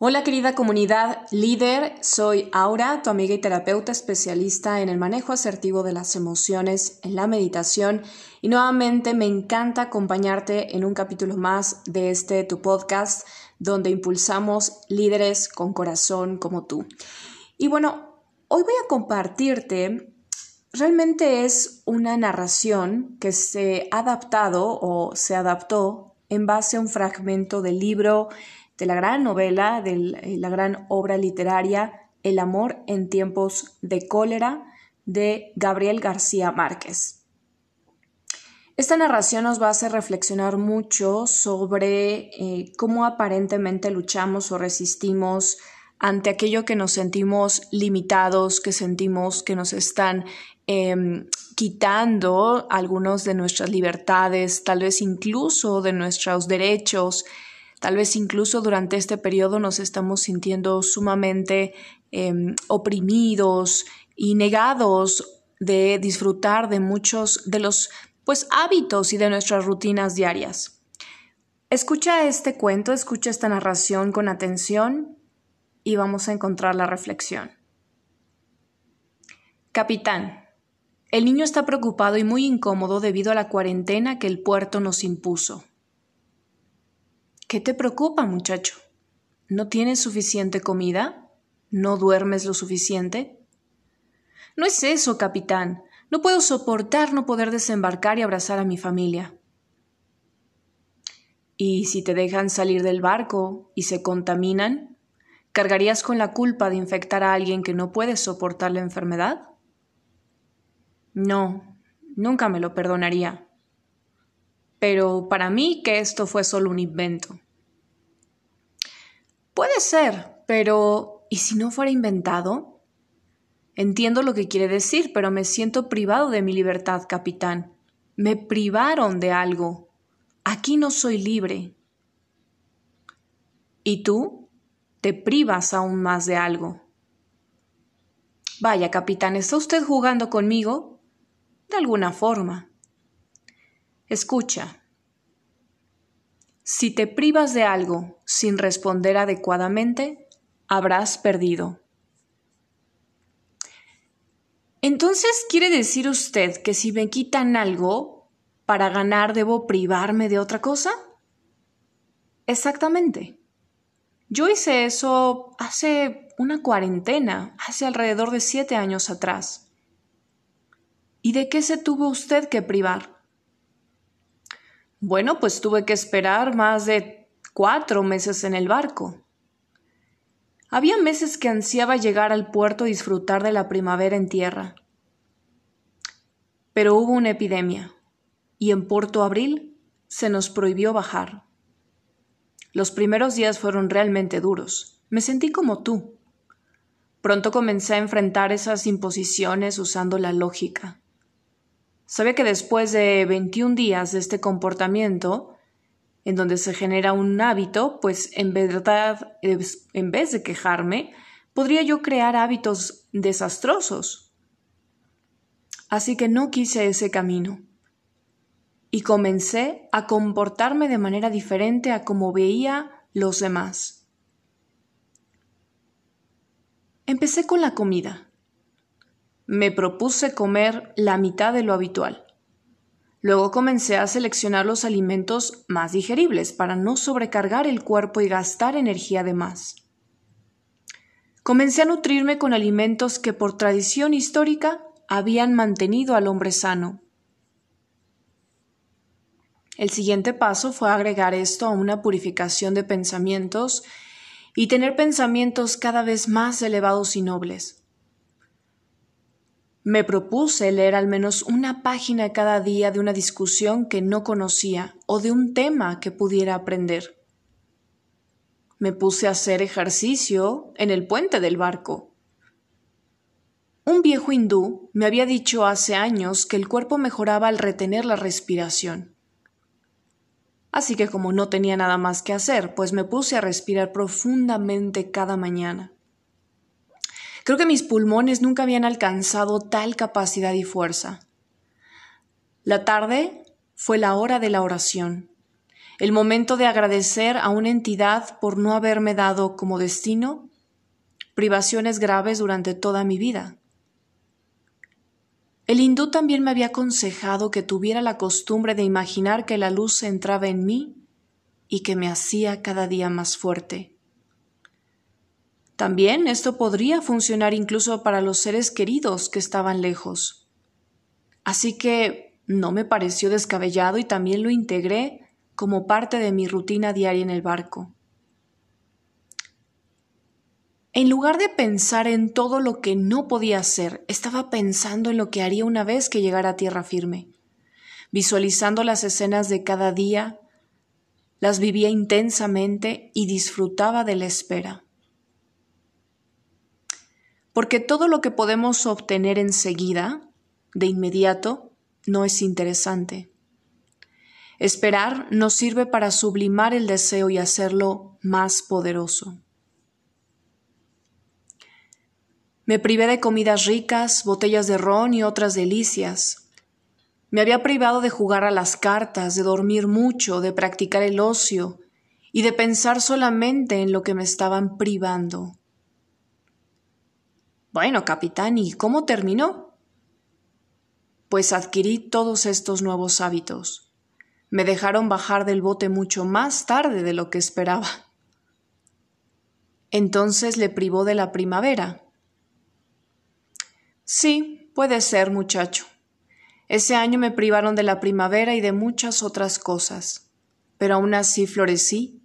Hola querida comunidad líder, soy Aura, tu amiga y terapeuta especialista en el manejo asertivo de las emociones, en la meditación y nuevamente me encanta acompañarte en un capítulo más de este tu podcast donde impulsamos líderes con corazón como tú. Y bueno, hoy voy a compartirte, realmente es una narración que se ha adaptado o se adaptó en base a un fragmento del libro de la gran novela, de la gran obra literaria El amor en tiempos de cólera de Gabriel García Márquez. Esta narración nos va a hacer reflexionar mucho sobre eh, cómo aparentemente luchamos o resistimos ante aquello que nos sentimos limitados, que sentimos que nos están em, quitando algunos de nuestras libertades, tal vez incluso de nuestros derechos, Tal vez incluso durante este periodo nos estamos sintiendo sumamente em, oprimidos y negados de disfrutar de muchos de los pues hábitos y de nuestras rutinas diarias. Escucha este cuento, escucha esta narración con atención y vamos a encontrar la reflexión. Capitán, el niño está preocupado y muy incómodo debido a la cuarentena que el puerto nos impuso. ¿Qué te preocupa, muchacho? ¿No tienes suficiente comida? ¿No duermes lo suficiente? No es eso, capitán. No puedo soportar no poder desembarcar y abrazar a mi familia. ¿Y si te dejan salir del barco y se contaminan? ¿Cargarías con la culpa de infectar a alguien que no puede soportar la enfermedad? No, nunca me lo perdonaría pero para mí que esto fue solo un invento. Puede ser, pero ¿y si no fuera inventado? Entiendo lo que quiere decir, pero me siento privado de mi libertad, capitán. Me privaron de algo. Aquí no soy libre. ¿Y tú? Te privas aún más de algo. Vaya, capitán, ¿está usted jugando conmigo? De alguna forma. Escucha. Si te privas de algo sin responder adecuadamente, habrás perdido. Entonces, ¿quiere decir usted que si me quitan algo, para ganar debo privarme de otra cosa? Exactamente. Yo hice eso hace una cuarentena, hace alrededor de siete años atrás. ¿Y de qué se tuvo usted que privar? Bueno, pues tuve que esperar más de cuatro meses en el barco. Había meses que ansiaba llegar al puerto y disfrutar de la primavera en tierra. Pero hubo una epidemia, y en Puerto Abril se nos prohibió bajar. Los primeros días fueron realmente duros. Me sentí como tú. Pronto comencé a enfrentar esas imposiciones usando la lógica. Sabía que después de 21 días de este comportamiento, en donde se genera un hábito, pues en verdad, en vez de quejarme, podría yo crear hábitos desastrosos. Así que no quise ese camino. Y comencé a comportarme de manera diferente a como veía los demás. Empecé con la comida. Me propuse comer la mitad de lo habitual. Luego comencé a seleccionar los alimentos más digeribles para no sobrecargar el cuerpo y gastar energía de más. Comencé a nutrirme con alimentos que por tradición histórica habían mantenido al hombre sano. El siguiente paso fue agregar esto a una purificación de pensamientos y tener pensamientos cada vez más elevados y nobles. Me propuse leer al menos una página cada día de una discusión que no conocía o de un tema que pudiera aprender. Me puse a hacer ejercicio en el puente del barco. Un viejo hindú me había dicho hace años que el cuerpo mejoraba al retener la respiración. Así que como no tenía nada más que hacer, pues me puse a respirar profundamente cada mañana. Creo que mis pulmones nunca habían alcanzado tal capacidad y fuerza. La tarde fue la hora de la oración. el momento de agradecer a una entidad por no haberme dado como destino privaciones graves durante toda mi vida. El hindú también me había aconsejado que tuviera la costumbre de imaginar que la luz entraba en mí y que me hacía cada día más fuerte. También esto podría funcionar incluso para los seres queridos que estaban lejos. Así que no me pareció descabellado y también lo integré como parte de mi rutina diaria en el barco. En lugar de pensar en todo lo que no podía hacer, estaba pensando en lo que haría una vez que llegara a tierra firme. Visualizando las escenas de cada día, las vivía intensamente y disfrutaba de la espera. Porque todo lo que podemos obtener enseguida, de inmediato, no es interesante. Esperar nos sirve para sublimar el deseo y hacerlo más poderoso. Me privé de comidas ricas, botellas de ron y otras delicias. Me había privado de jugar a las cartas, de dormir mucho, de practicar el ocio y de pensar solamente en lo que me estaban privando. Bueno, capitán, ¿y cómo terminó? Pues adquirí todos estos nuevos hábitos. Me dejaron bajar del bote mucho más tarde de lo que esperaba. Entonces le privó de la primavera, Sí, puede ser, muchacho. Ese año me privaron de la primavera y de muchas otras cosas, pero aún así florecí,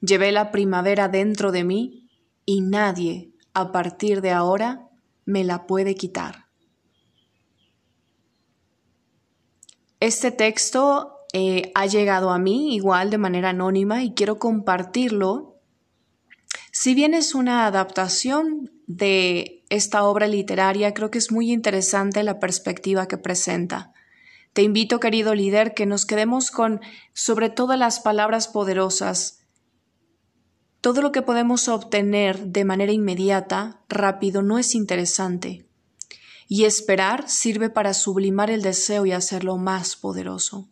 llevé la primavera dentro de mí y nadie, a partir de ahora, me la puede quitar. Este texto eh, ha llegado a mí igual de manera anónima y quiero compartirlo. Si bien es una adaptación de esta obra literaria, creo que es muy interesante la perspectiva que presenta. Te invito, querido líder, que nos quedemos con sobre todo las palabras poderosas. Todo lo que podemos obtener de manera inmediata, rápido, no es interesante. Y esperar sirve para sublimar el deseo y hacerlo más poderoso.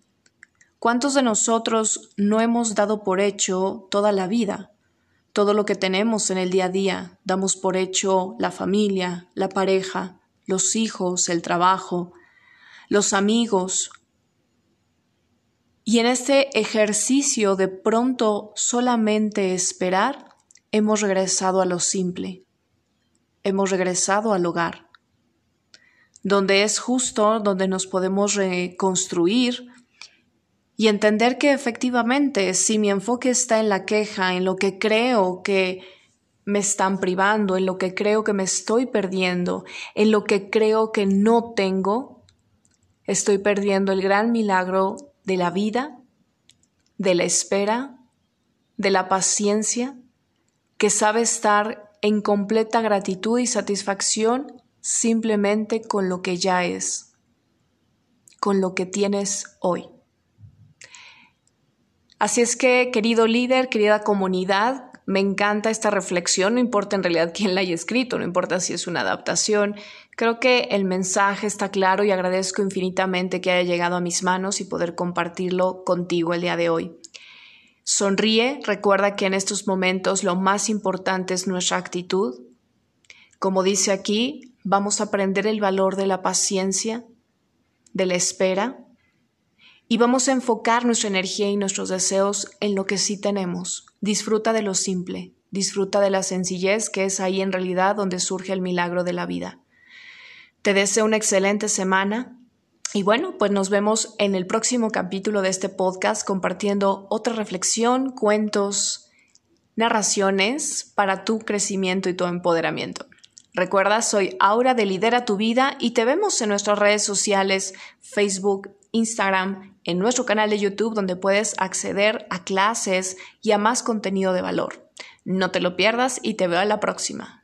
¿Cuántos de nosotros no hemos dado por hecho toda la vida? todo lo que tenemos en el día a día. Damos por hecho la familia, la pareja, los hijos, el trabajo, los amigos. Y en este ejercicio de pronto solamente esperar, hemos regresado a lo simple, hemos regresado al hogar, donde es justo, donde nos podemos reconstruir, y entender que efectivamente si mi enfoque está en la queja, en lo que creo que me están privando, en lo que creo que me estoy perdiendo, en lo que creo que no tengo, estoy perdiendo el gran milagro de la vida, de la espera, de la paciencia, que sabe estar en completa gratitud y satisfacción simplemente con lo que ya es, con lo que tienes hoy. Así es que, querido líder, querida comunidad, me encanta esta reflexión, no importa en realidad quién la haya escrito, no importa si es una adaptación. Creo que el mensaje está claro y agradezco infinitamente que haya llegado a mis manos y poder compartirlo contigo el día de hoy. Sonríe, recuerda que en estos momentos lo más importante es nuestra actitud. Como dice aquí, vamos a aprender el valor de la paciencia, de la espera, y vamos a enfocar nuestra energía y nuestros deseos en lo que sí tenemos. Disfruta de lo simple, disfruta de la sencillez que es ahí en realidad donde surge el milagro de la vida. Te deseo una excelente semana y bueno, pues nos vemos en el próximo capítulo de este podcast compartiendo otra reflexión, cuentos, narraciones para tu crecimiento y tu empoderamiento. Recuerda, soy Aura de Lidera tu Vida y te vemos en nuestras redes sociales, Facebook, Instagram, en nuestro canal de YouTube donde puedes acceder a clases y a más contenido de valor. No te lo pierdas y te veo a la próxima.